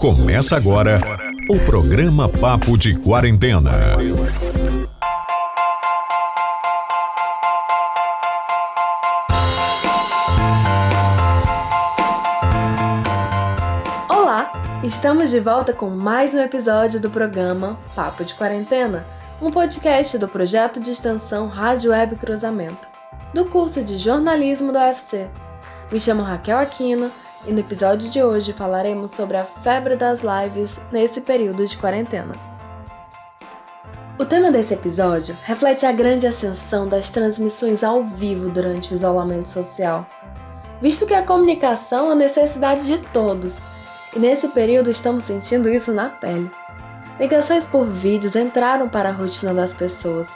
Começa agora o programa Papo de Quarentena. Olá, estamos de volta com mais um episódio do programa Papo de Quarentena, um podcast do projeto de extensão Rádio Web Cruzamento, do curso de jornalismo da UFC. Me chamo Raquel Aquino e no episódio de hoje falaremos sobre a febre das lives nesse período de quarentena. O tema desse episódio reflete a grande ascensão das transmissões ao vivo durante o isolamento social, visto que a comunicação é necessidade de todos, e nesse período estamos sentindo isso na pele. Ligações por vídeos entraram para a rotina das pessoas.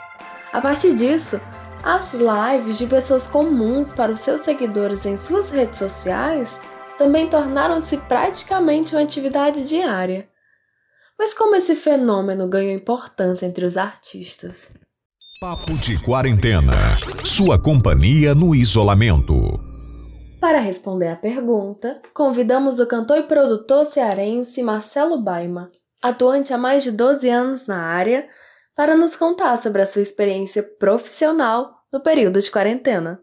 A partir disso, as lives de pessoas comuns para os seus seguidores em suas redes sociais também tornaram-se praticamente uma atividade diária. Mas como esse fenômeno ganhou importância entre os artistas? Papo de Quarentena. Sua companhia no isolamento. Para responder à pergunta, convidamos o cantor e produtor cearense Marcelo Baima, atuante há mais de 12 anos na área, para nos contar sobre a sua experiência profissional no período de quarentena.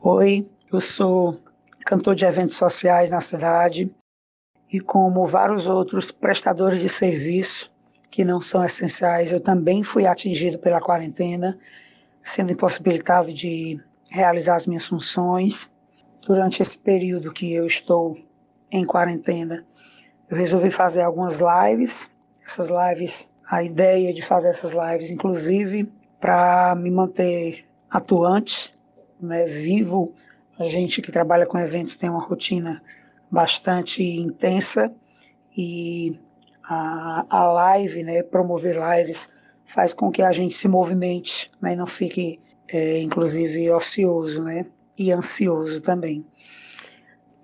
Oi, eu sou cantor de eventos sociais na cidade e como vários outros prestadores de serviço que não são essenciais, eu também fui atingido pela quarentena, sendo impossibilitado de realizar as minhas funções. Durante esse período que eu estou em quarentena, eu resolvi fazer algumas lives. Essas lives, a ideia de fazer essas lives, inclusive, para me manter atuante, né, vivo a gente que trabalha com eventos tem uma rotina bastante intensa e a, a live, né, promover lives, faz com que a gente se movimente né, e não fique, é, inclusive, ocioso né, e ansioso também.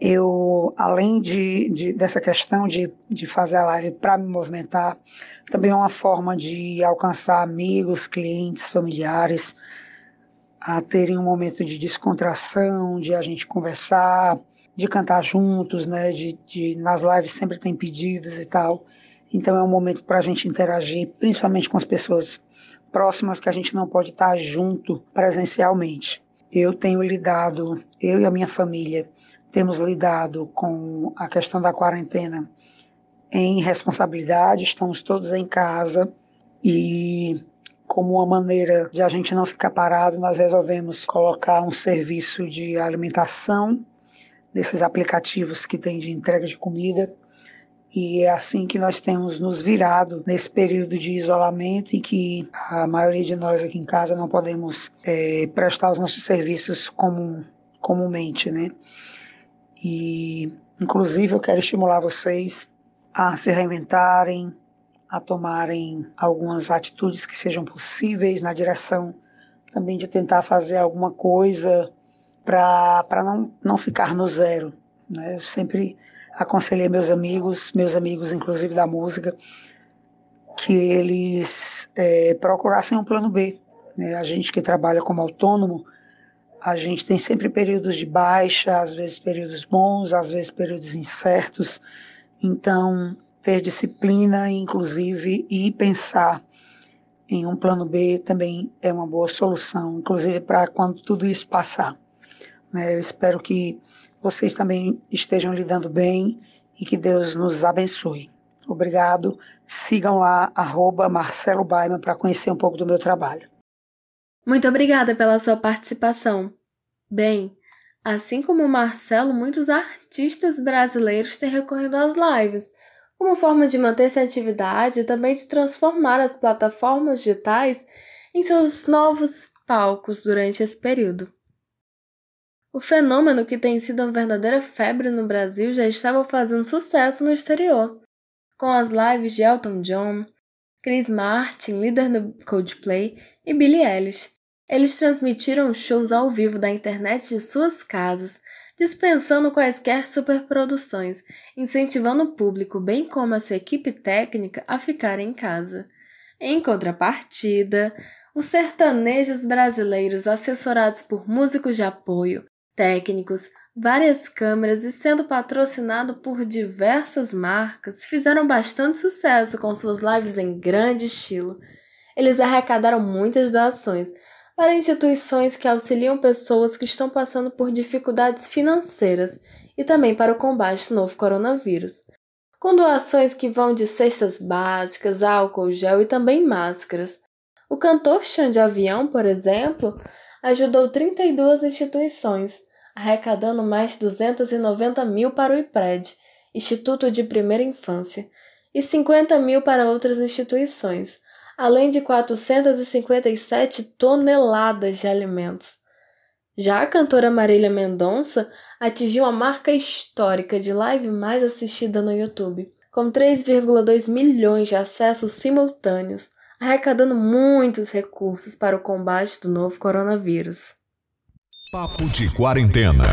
Eu, além de, de, dessa questão de, de fazer a live para me movimentar, também é uma forma de alcançar amigos, clientes, familiares, a terem um momento de descontração, de a gente conversar, de cantar juntos, né? De, de nas lives sempre tem pedidos e tal. Então é um momento para a gente interagir, principalmente com as pessoas próximas que a gente não pode estar junto presencialmente. Eu tenho lidado, eu e a minha família temos lidado com a questão da quarentena em responsabilidade, estamos todos em casa e como uma maneira de a gente não ficar parado, nós resolvemos colocar um serviço de alimentação nesses aplicativos que tem de entrega de comida. E é assim que nós temos nos virado nesse período de isolamento em que a maioria de nós aqui em casa não podemos é, prestar os nossos serviços comum, comumente, né? E, inclusive, eu quero estimular vocês a se reinventarem, a tomarem algumas atitudes que sejam possíveis na direção também de tentar fazer alguma coisa para não, não ficar no zero. Né? Eu sempre aconselhei meus amigos, meus amigos inclusive da música, que eles é, procurassem um plano B. Né? A gente que trabalha como autônomo, a gente tem sempre períodos de baixa, às vezes períodos bons, às vezes períodos incertos. Então, ter disciplina, inclusive, e pensar em um plano B também é uma boa solução, inclusive para quando tudo isso passar. Né? Eu espero que vocês também estejam lidando bem e que Deus nos abençoe. Obrigado. Sigam lá, arroba Marcelo Baima, para conhecer um pouco do meu trabalho. Muito obrigada pela sua participação. Bem, assim como o Marcelo, muitos artistas brasileiros têm recorrido às lives como forma de manter-se em atividade e também de transformar as plataformas digitais em seus novos palcos durante esse período. O fenômeno, que tem sido uma verdadeira febre no Brasil, já estava fazendo sucesso no exterior, com as lives de Elton John, Chris Martin, líder do Coldplay, e Billie Eilish. Eles transmitiram shows ao vivo da internet de suas casas, dispensando quaisquer superproduções, incentivando o público, bem como a sua equipe técnica, a ficar em casa. Em contrapartida, os sertanejos brasileiros, assessorados por músicos de apoio, técnicos, várias câmeras e sendo patrocinado por diversas marcas, fizeram bastante sucesso com suas lives em grande estilo. Eles arrecadaram muitas doações para instituições que auxiliam pessoas que estão passando por dificuldades financeiras e também para o combate ao novo coronavírus, com doações que vão de cestas básicas, álcool gel e também máscaras. O cantor Xande Avião, por exemplo, ajudou 32 instituições, arrecadando mais de 290 mil para o IPRED, Instituto de Primeira Infância, e 50 mil para outras instituições, além de 457 toneladas de alimentos. Já a cantora Marília Mendonça atingiu a marca histórica de live mais assistida no YouTube, com 3,2 milhões de acessos simultâneos, arrecadando muitos recursos para o combate do novo coronavírus. Papo de Quarentena.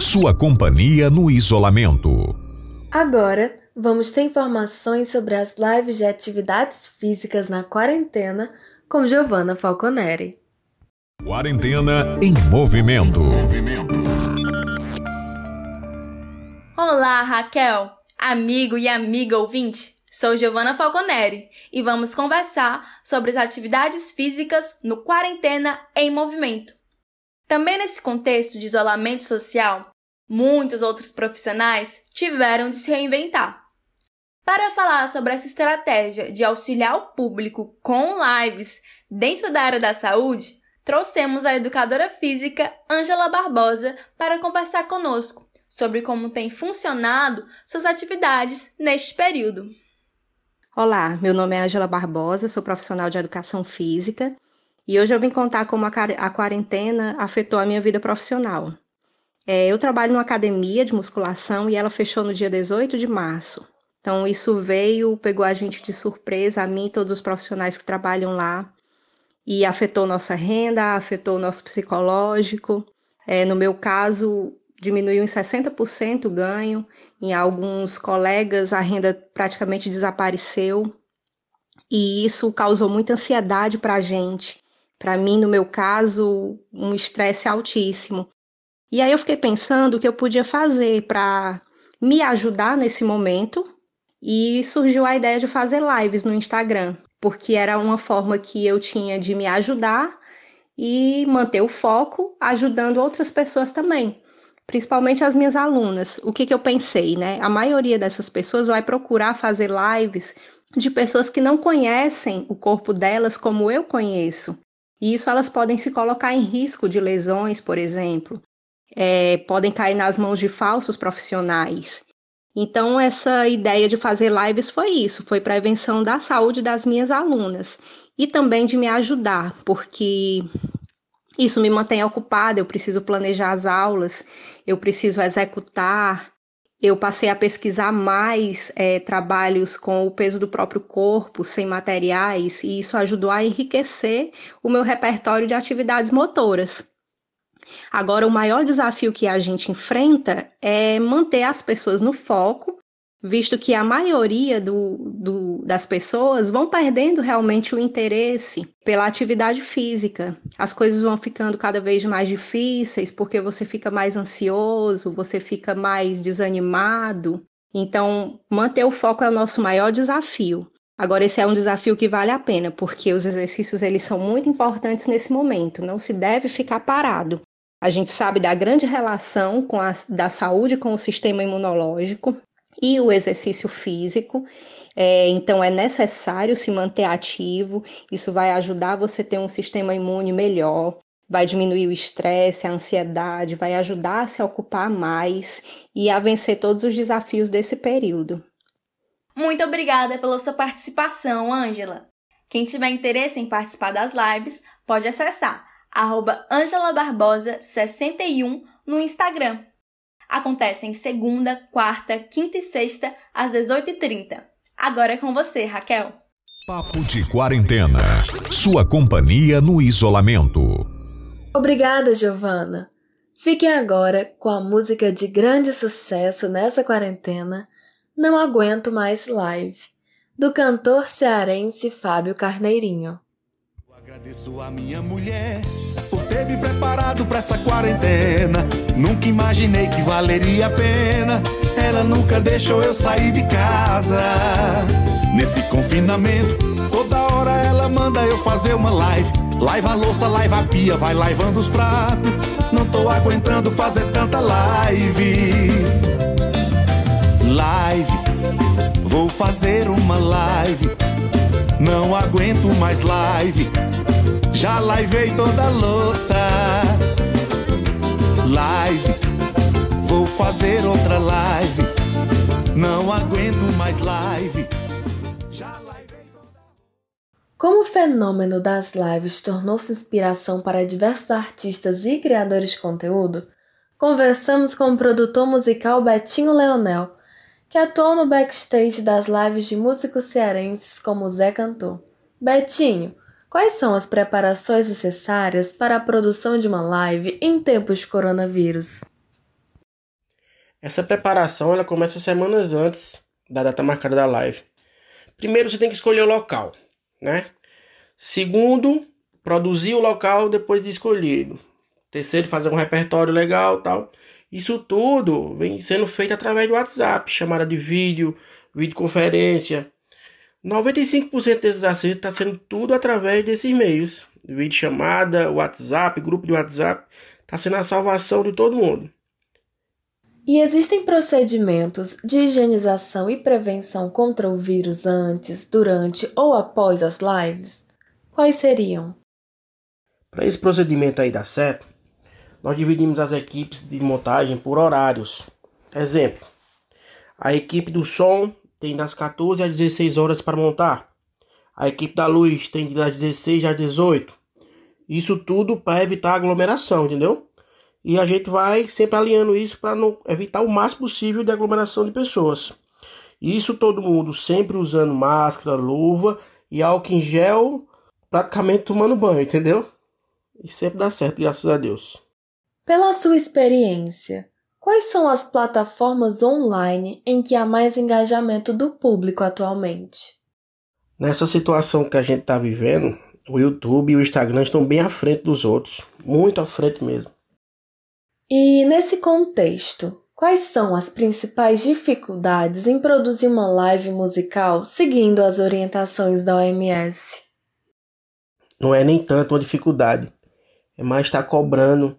Sua companhia no isolamento. Agora, vamos ter informações sobre as lives de atividades físicas na quarentena com Giovanna Falconeri. Quarentena em movimento. Olá, Raquel, amigo e amiga ouvinte. Sou Giovanna Falconeri e vamos conversar sobre as atividades físicas no Quarentena em Movimento. Também nesse contexto de isolamento social, muitos outros profissionais tiveram de se reinventar. Para falar sobre essa estratégia de auxiliar o público com lives dentro da área da saúde, trouxemos a educadora física Ângela Barbosa para conversar conosco sobre como tem funcionado suas atividades neste período. Olá, meu nome é Ângela Barbosa, sou profissional de educação física e hoje eu vim contar como a quarentena afetou a minha vida profissional. É, eu trabalho numa academia de musculação e ela fechou no dia 18 de março. Então, isso veio, pegou a gente de surpresa, a mim e todos os profissionais que trabalham lá, e afetou nossa renda, afetou nosso psicológico. É, no meu caso, diminuiu em 60% o ganho, em alguns colegas a renda praticamente desapareceu, e isso causou muita ansiedade para a gente. Para mim, no meu caso, um estresse altíssimo. E aí eu fiquei pensando o que eu podia fazer para me ajudar nesse momento e surgiu a ideia de fazer lives no Instagram, porque era uma forma que eu tinha de me ajudar e manter o foco ajudando outras pessoas também, principalmente as minhas alunas. O que, que eu pensei, né? A maioria dessas pessoas vai procurar fazer lives de pessoas que não conhecem o corpo delas como eu conheço. E isso elas podem se colocar em risco de lesões, por exemplo, é, podem cair nas mãos de falsos profissionais. Então, essa ideia de fazer lives foi isso: foi prevenção da saúde das minhas alunas e também de me ajudar, porque isso me mantém ocupada. Eu preciso planejar as aulas, eu preciso executar, eu passei a pesquisar mais é, trabalhos com o peso do próprio corpo, sem materiais, e isso ajudou a enriquecer o meu repertório de atividades motoras. Agora, o maior desafio que a gente enfrenta é manter as pessoas no foco, visto que a maioria do, do, das pessoas vão perdendo realmente o interesse pela atividade física. As coisas vão ficando cada vez mais difíceis porque você fica mais ansioso, você fica mais desanimado. Então, manter o foco é o nosso maior desafio. Agora, esse é um desafio que vale a pena, porque os exercícios eles são muito importantes nesse momento. Não se deve ficar parado. A gente sabe da grande relação com a, da saúde com o sistema imunológico e o exercício físico. É, então, é necessário se manter ativo. Isso vai ajudar você a ter um sistema imune melhor, vai diminuir o estresse, a ansiedade, vai ajudar a se ocupar mais e a vencer todos os desafios desse período. Muito obrigada pela sua participação, Ângela. Quem tiver interesse em participar das lives, pode acessar arroba Angela Barbosa 61 no Instagram. Acontece em segunda, quarta, quinta e sexta, às 18h30. Agora é com você, Raquel. Papo de Quarentena. Sua companhia no isolamento. Obrigada, Giovana. Fiquem agora com a música de grande sucesso nessa quarentena, Não Aguento Mais Live, do cantor cearense Fábio Carneirinho. Agradeço a minha mulher por Teve preparado para essa quarentena. Nunca imaginei que valeria a pena. Ela nunca deixou eu sair de casa. Nesse confinamento, toda hora ela manda eu fazer uma live. Laiva a louça, laiva a pia, vai laivando os pratos. Não tô aguentando fazer tanta live. Live, vou fazer uma live. Não aguento mais live. Já laivei toda a louça. Live, vou fazer outra live. Não aguento mais live. Como o fenômeno das lives tornou-se inspiração para diversos artistas e criadores de conteúdo, conversamos com o produtor musical Betinho Leonel, que atuou no backstage das lives de músicos cearenses como Zé Cantor. Betinho, quais são as preparações necessárias para a produção de uma live em tempos de coronavírus? Essa preparação ela começa semanas antes da data marcada da live. Primeiro você tem que escolher o local né? Segundo, produzir o local depois de escolhido. Terceiro, fazer um repertório legal, tal. Isso tudo vem sendo feito através do WhatsApp, chamada de vídeo, videoconferência. 95% desses acertos está sendo tudo através desses meios. Vídeo chamada, WhatsApp, grupo de WhatsApp, está sendo a salvação de todo mundo. E existem procedimentos de higienização e prevenção contra o vírus antes, durante ou após as lives? Quais seriam? Para esse procedimento aí dar certo, nós dividimos as equipes de montagem por horários. Exemplo: a equipe do som tem das 14 às 16 horas para montar. A equipe da luz tem das 16 às 18. Isso tudo para evitar aglomeração, entendeu? E a gente vai sempre alinhando isso para evitar o máximo possível de aglomeração de pessoas. Isso todo mundo sempre usando máscara, luva e álcool em gel, praticamente tomando banho, entendeu? E sempre dá certo, graças a Deus. Pela sua experiência, quais são as plataformas online em que há mais engajamento do público atualmente? Nessa situação que a gente está vivendo, o YouTube e o Instagram estão bem à frente dos outros, muito à frente mesmo. E nesse contexto, quais são as principais dificuldades em produzir uma live musical seguindo as orientações da OMS? Não é nem tanto uma dificuldade, é mais estar cobrando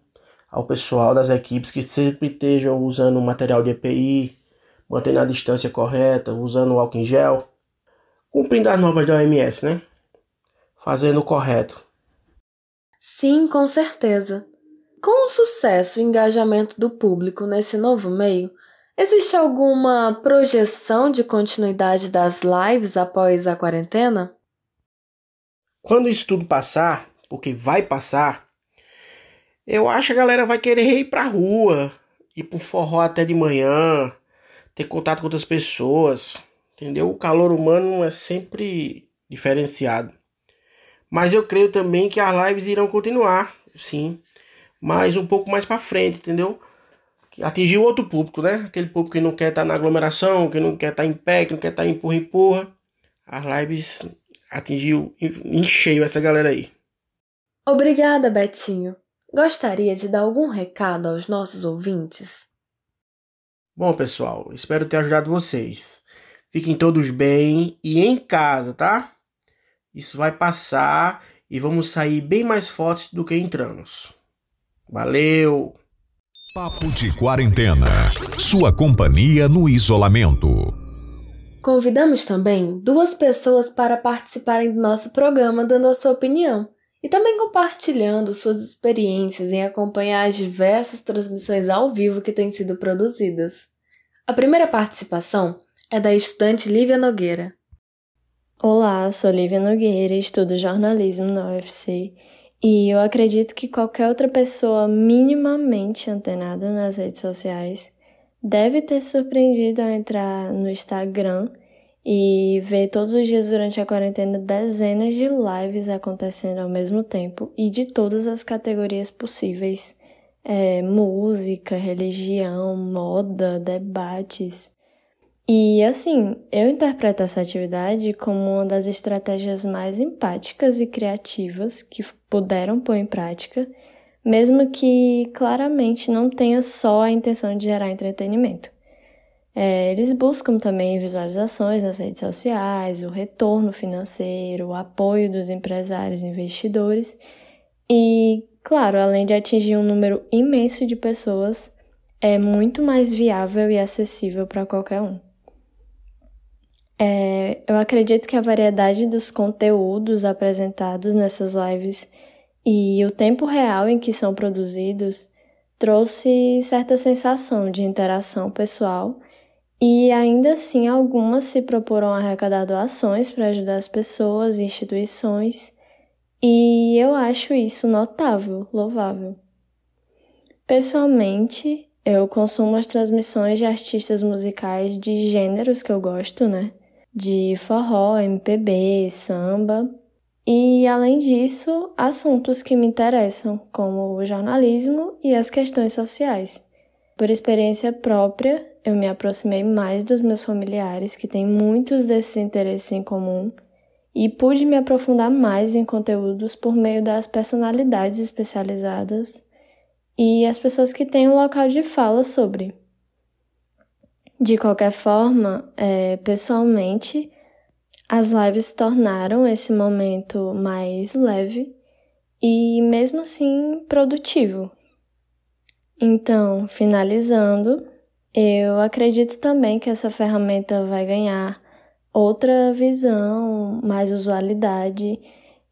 ao pessoal das equipes que sempre estejam usando o material de EPI, mantendo a distância correta, usando o álcool em gel, cumprindo as normas da OMS, né? Fazendo o correto. Sim, com certeza. Com o sucesso e engajamento do público nesse novo meio, existe alguma projeção de continuidade das lives após a quarentena? Quando isso tudo passar, porque vai passar, eu acho que a galera vai querer ir pra rua, ir pro forró até de manhã, ter contato com outras pessoas, entendeu? O calor humano é sempre diferenciado. Mas eu creio também que as lives irão continuar, sim mas um pouco mais para frente, entendeu? Atingir outro público, né? Aquele público que não quer estar tá na aglomeração, que não quer estar tá em pé, que não quer estar tá empurra empurra. As lives atingiu em cheio essa galera aí. Obrigada, Betinho. Gostaria de dar algum recado aos nossos ouvintes? Bom, pessoal, espero ter ajudado vocês. Fiquem todos bem e em casa, tá? Isso vai passar e vamos sair bem mais fortes do que entramos. Valeu! Papo de Quarentena. Sua companhia no isolamento. Convidamos também duas pessoas para participarem do nosso programa dando a sua opinião e também compartilhando suas experiências em acompanhar as diversas transmissões ao vivo que têm sido produzidas. A primeira participação é da estudante Lívia Nogueira. Olá, sou Lívia Nogueira, estudo jornalismo na UFC e eu acredito que qualquer outra pessoa minimamente antenada nas redes sociais deve ter surpreendido ao entrar no Instagram e ver todos os dias durante a quarentena dezenas de lives acontecendo ao mesmo tempo e de todas as categorias possíveis: é, música, religião, moda, debates. E assim, eu interpreto essa atividade como uma das estratégias mais empáticas e criativas que puderam pôr em prática mesmo que claramente não tenha só a intenção de gerar entretenimento. É, eles buscam também visualizações nas redes sociais, o retorno financeiro, o apoio dos empresários e investidores e, claro, além de atingir um número imenso de pessoas, é muito mais viável e acessível para qualquer um. É, eu acredito que a variedade dos conteúdos apresentados nessas lives e o tempo real em que são produzidos trouxe certa sensação de interação pessoal e ainda assim, algumas se proporam a arrecadar doações para ajudar as pessoas e instituições, e eu acho isso notável, louvável. Pessoalmente, eu consumo as transmissões de artistas musicais de gêneros que eu gosto, né? De forró, MPB, samba, e além disso, assuntos que me interessam, como o jornalismo e as questões sociais. Por experiência própria, eu me aproximei mais dos meus familiares que têm muitos desses interesses em comum e pude me aprofundar mais em conteúdos por meio das personalidades especializadas e as pessoas que têm um local de fala sobre. De qualquer forma, é, pessoalmente, as lives tornaram esse momento mais leve e, mesmo assim, produtivo. Então, finalizando, eu acredito também que essa ferramenta vai ganhar outra visão, mais usualidade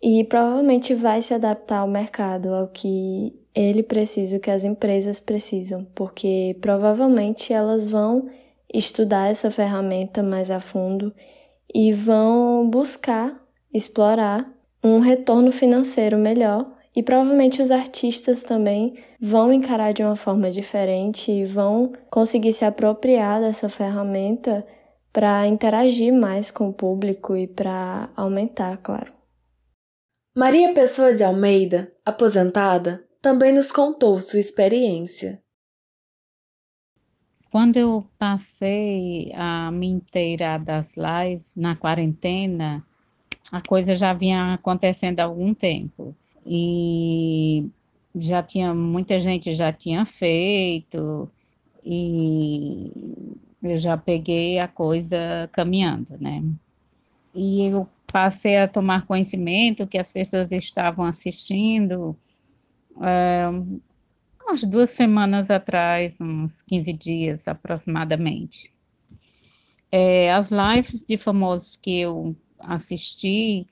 e provavelmente vai se adaptar ao mercado, ao que ele precisa, o que as empresas precisam, porque provavelmente elas vão estudar essa ferramenta mais a fundo e vão buscar explorar um retorno financeiro melhor e provavelmente os artistas também vão encarar de uma forma diferente e vão conseguir se apropriar dessa ferramenta para interagir mais com o público e para aumentar, claro. Maria Pessoa de Almeida, aposentada, também nos contou sua experiência. Quando eu passei a me inteirar das lives na quarentena, a coisa já vinha acontecendo há algum tempo. E já tinha, muita gente já tinha feito, e eu já peguei a coisa caminhando, né? E eu passei a tomar conhecimento que as pessoas estavam assistindo, é, umas duas semanas atrás, uns 15 dias aproximadamente. É, as lives de famosos que eu assisti,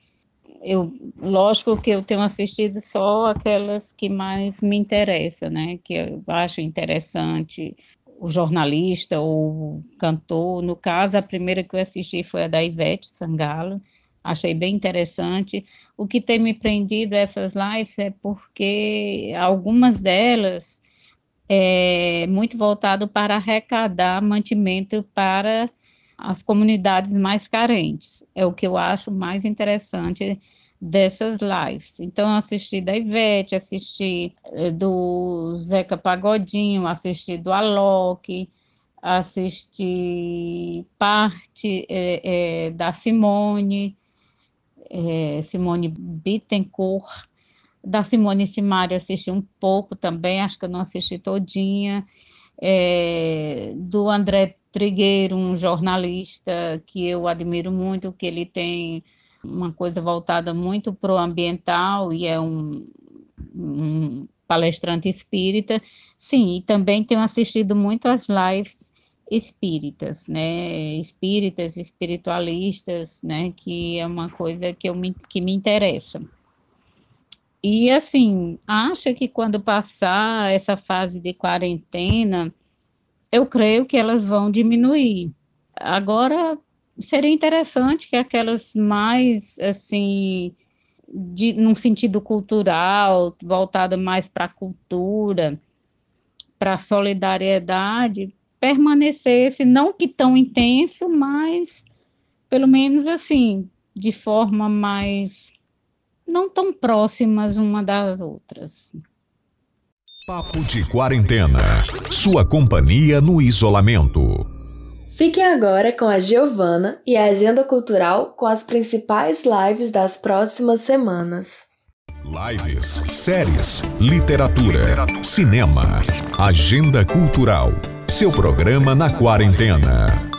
eu, lógico que eu tenho assistido só aquelas que mais me interessam, né? Que eu acho interessante, o jornalista ou o cantor. No caso, a primeira que eu assisti foi a da Ivete Sangalo, achei bem interessante. O que tem me prendido essas lives é porque algumas delas é muito voltado para arrecadar mantimento para as comunidades mais carentes. É o que eu acho mais interessante dessas lives. Então, assisti da Ivete, assisti eh, do Zeca Pagodinho, assisti do Alok, assisti parte é, é, da Simone, é, Simone Bittencourt, da Simone Simaria assisti um pouco também, acho que eu não assisti todinha, do André Trigueiro, um jornalista que eu admiro muito, que ele tem uma coisa voltada muito para o ambiental e é um, um, palestrante espírita. Sim, e também tenho assistido muito às lives espíritas, né? Espíritas, espiritualistas, né? Que é uma coisa que, eu me, que me interessa. E assim, acha que quando passar essa fase de quarentena, eu creio que elas vão diminuir. Agora, seria interessante que aquelas mais, assim, de, num sentido cultural, voltada mais para a cultura, para a solidariedade, permanecesse, não que tão intenso, mas pelo menos assim, de forma mais não tão próximas uma das outras. Papo de Quarentena. Sua companhia no isolamento. Fiquem agora com a Giovana e a agenda cultural com as principais lives das próximas semanas. Lives, séries, literatura, cinema, agenda cultural. Seu programa na quarentena.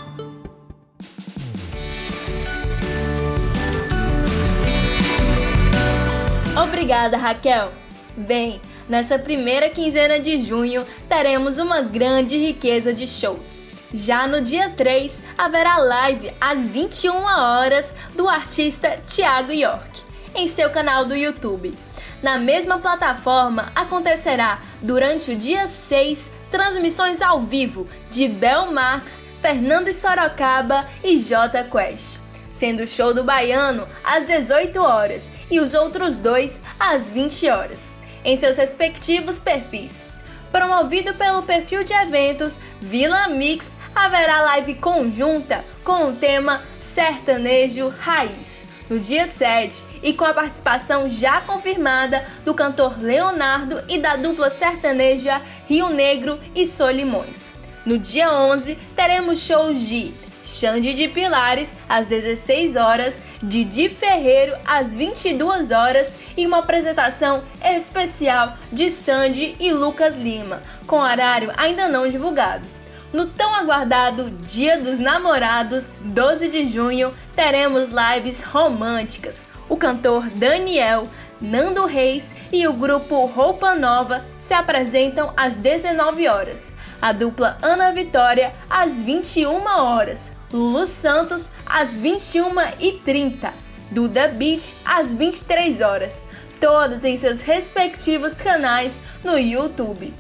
Obrigada, Raquel. Bem, nessa primeira quinzena de junho teremos uma grande riqueza de shows. Já no dia 3, haverá live às 21 horas do artista Thiago York em seu canal do YouTube. Na mesma plataforma acontecerá durante o dia 6 transmissões ao vivo de Bel Marx, Fernando Sorocaba e J Quest, sendo o show do Baiano às 18 horas e os outros dois às 20 horas, em seus respectivos perfis. Promovido pelo perfil de eventos Vila Mix, haverá live conjunta com o tema Sertanejo Raiz no dia 7 e com a participação já confirmada do cantor Leonardo e da dupla sertaneja Rio Negro e Solimões. No dia 11 teremos shows de Xande de Pilares às 16 horas, Didi Ferreiro às 22 horas e uma apresentação especial de Sandy e Lucas Lima, com horário ainda não divulgado. No tão aguardado Dia dos Namorados, 12 de junho, teremos lives românticas. O cantor Daniel, Nando Reis e o grupo Roupa Nova se apresentam às 19 horas. A dupla Ana Vitória às 21 horas. Lulu Santos às 21h30. Duda Beat às 23 horas. Todos em seus respectivos canais no YouTube.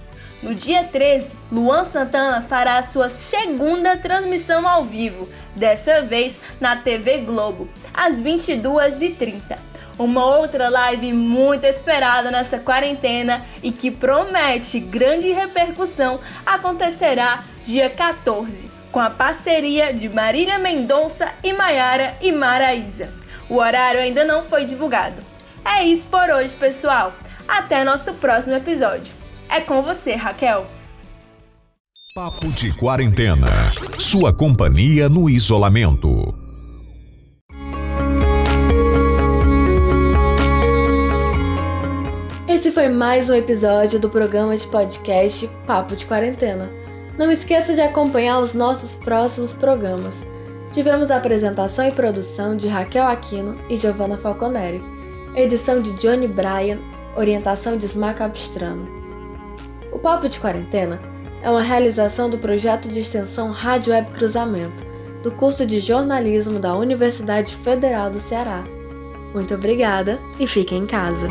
No dia 13, Luan Santana fará a sua segunda transmissão ao vivo, dessa vez na TV Globo, às 22h30. Uma outra live muito esperada nessa quarentena e que promete grande repercussão acontecerá dia 14, com a parceria de Marília Mendonça e Maiara e Maraísa. O horário ainda não foi divulgado. É isso por hoje, pessoal. Até nosso próximo episódio. É com você, Raquel. Papo de Quarentena. Sua companhia no isolamento. Foi mais um episódio do programa de podcast Papo de Quarentena. Não esqueça de acompanhar os nossos próximos programas. Tivemos a apresentação e produção de Raquel Aquino e Giovanna Falconeri, edição de Johnny Bryan, orientação de Smack Abstrano. O Papo de Quarentena é uma realização do projeto de extensão Rádio Web Cruzamento, do curso de jornalismo da Universidade Federal do Ceará. Muito obrigada e fique em casa.